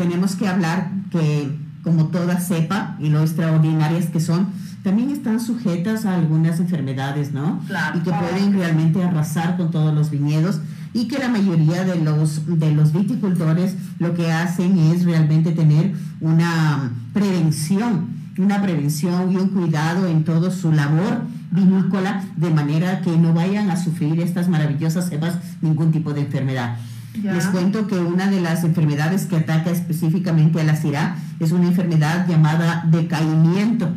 tenemos que hablar que como toda cepa y lo extraordinarias que son, también están sujetas a algunas enfermedades, ¿no? Claro. Y que pueden realmente arrasar con todos los viñedos y que la mayoría de los, de los viticultores lo que hacen es realmente tener una prevención, una prevención y un cuidado en toda su labor vinícola de manera que no vayan a sufrir estas maravillosas cepas ningún tipo de enfermedad. Ya. Les cuento que una de las enfermedades que ataca específicamente a la cirá es una enfermedad llamada decaimiento.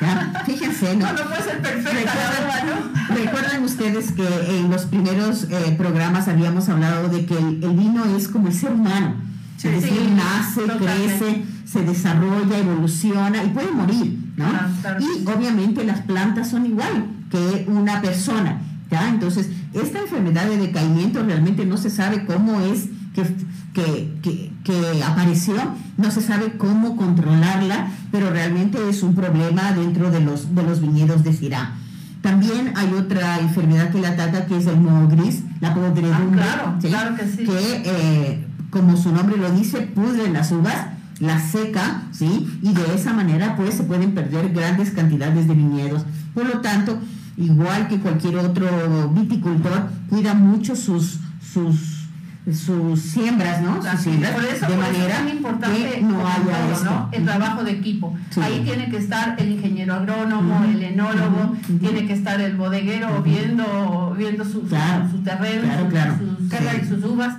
¿ya? Fíjense, ¿no? No, no puede ser perfecta, verdad, ¿no? Recuerdan ustedes que en los primeros eh, programas habíamos hablado de que el, el vino es como el ser humano. Sí, es decir, sí, nace, totalmente. crece, se desarrolla, evoluciona y puede morir, ¿no? Claro. Y obviamente las plantas son igual que una persona, ¿ya? Entonces, esta enfermedad de decaimiento realmente no se sabe cómo es que, que, que, que apareció, no se sabe cómo controlarla, pero realmente es un problema dentro de los, de los viñedos de Syrah. También hay otra enfermedad que la ataca que es el moho gris, la podredumbre, Ah, claro, claro que sí. eh, como su nombre lo dice, pudre las uvas, la seca, ¿sí? Y de esa manera pues se pueden perder grandes cantidades de viñedos. Por lo tanto, igual que cualquier otro viticultor, cuida mucho sus sus sus siembras, ¿no? Sus siembras, por eso, de por eso manera es tan importante que no haya todo, esto. ¿no? el trabajo de equipo. Sí. Ahí tiene que estar el ingeniero agrónomo, el enólogo, tiene que estar el bodeguero viendo, viendo su, su- Claro, su, terreno, claro, claro. sus, Sí. sus uvas.